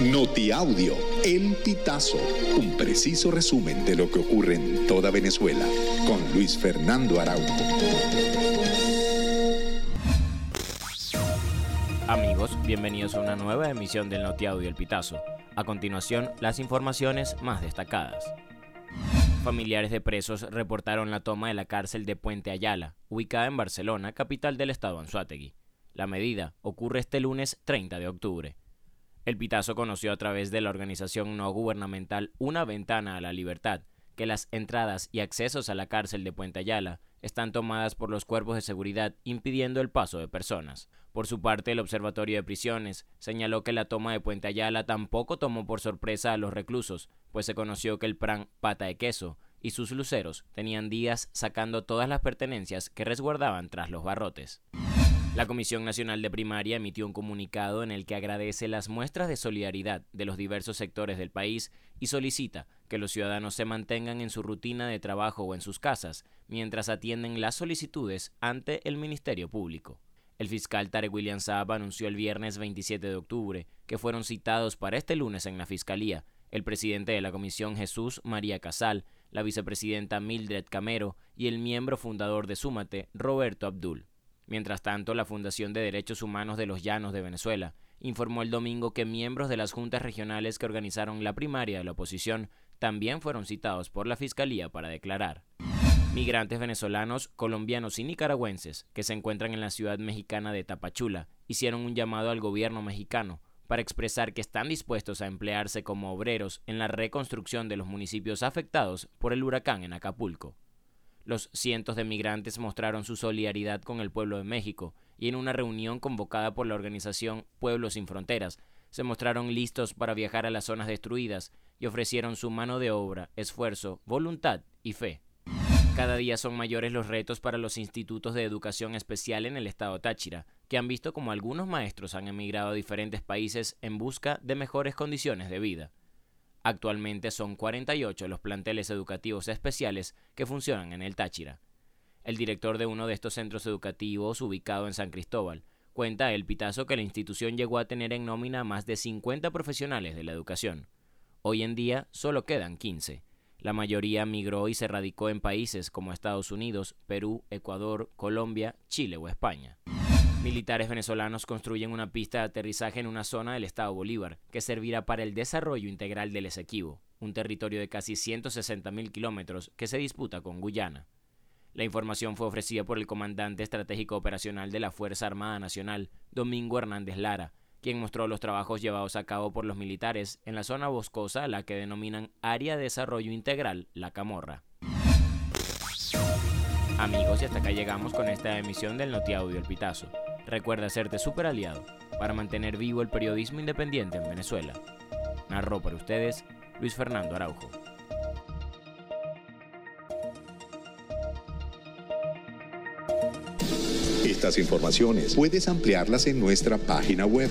Notiaudio, El Pitazo, un preciso resumen de lo que ocurre en toda Venezuela, con Luis Fernando Araújo. Amigos, bienvenidos a una nueva emisión del Notiaudio El Pitazo. A continuación, las informaciones más destacadas. Familiares de presos reportaron la toma de la cárcel de Puente Ayala, ubicada en Barcelona, capital del estado Anzuategui. La medida ocurre este lunes 30 de octubre. El Pitazo conoció a través de la organización no gubernamental Una Ventana a la Libertad que las entradas y accesos a la cárcel de Puente Ayala están tomadas por los cuerpos de seguridad impidiendo el paso de personas. Por su parte, el Observatorio de Prisiones señaló que la toma de Puente Ayala tampoco tomó por sorpresa a los reclusos, pues se conoció que el PRAN Pata de Queso y sus luceros tenían días sacando todas las pertenencias que resguardaban tras los barrotes. La Comisión Nacional de Primaria emitió un comunicado en el que agradece las muestras de solidaridad de los diversos sectores del país y solicita que los ciudadanos se mantengan en su rutina de trabajo o en sus casas mientras atienden las solicitudes ante el Ministerio Público. El fiscal Tarek William Saab anunció el viernes 27 de octubre que fueron citados para este lunes en la Fiscalía el presidente de la Comisión Jesús María Casal, la vicepresidenta Mildred Camero y el miembro fundador de Súmate, Roberto Abdul. Mientras tanto, la Fundación de Derechos Humanos de los Llanos de Venezuela informó el domingo que miembros de las juntas regionales que organizaron la primaria de la oposición también fueron citados por la Fiscalía para declarar. Migrantes venezolanos, colombianos y nicaragüenses que se encuentran en la ciudad mexicana de Tapachula hicieron un llamado al gobierno mexicano para expresar que están dispuestos a emplearse como obreros en la reconstrucción de los municipios afectados por el huracán en Acapulco. Los cientos de migrantes mostraron su solidaridad con el pueblo de México y en una reunión convocada por la organización Pueblos sin Fronteras, se mostraron listos para viajar a las zonas destruidas y ofrecieron su mano de obra, esfuerzo, voluntad y fe. Cada día son mayores los retos para los institutos de educación especial en el estado Táchira, que han visto como algunos maestros han emigrado a diferentes países en busca de mejores condiciones de vida. Actualmente son 48 los planteles educativos especiales que funcionan en el Táchira. El director de uno de estos centros educativos, ubicado en San Cristóbal, cuenta el pitazo que la institución llegó a tener en nómina más de 50 profesionales de la educación. Hoy en día solo quedan 15. La mayoría migró y se radicó en países como Estados Unidos, Perú, Ecuador, Colombia, Chile o España. Militares venezolanos construyen una pista de aterrizaje en una zona del estado Bolívar que servirá para el desarrollo integral del Esequibo, un territorio de casi 160.000 kilómetros que se disputa con Guyana. La información fue ofrecida por el comandante estratégico operacional de la Fuerza Armada Nacional, Domingo Hernández Lara, quien mostró los trabajos llevados a cabo por los militares en la zona boscosa a la que denominan Área de Desarrollo Integral La Camorra. Amigos, y hasta acá llegamos con esta emisión del Notiaudio El Pitazo. Recuerda hacerte super aliado para mantener vivo el periodismo independiente en Venezuela. Narró para ustedes Luis Fernando Araujo. Estas informaciones puedes ampliarlas en nuestra página web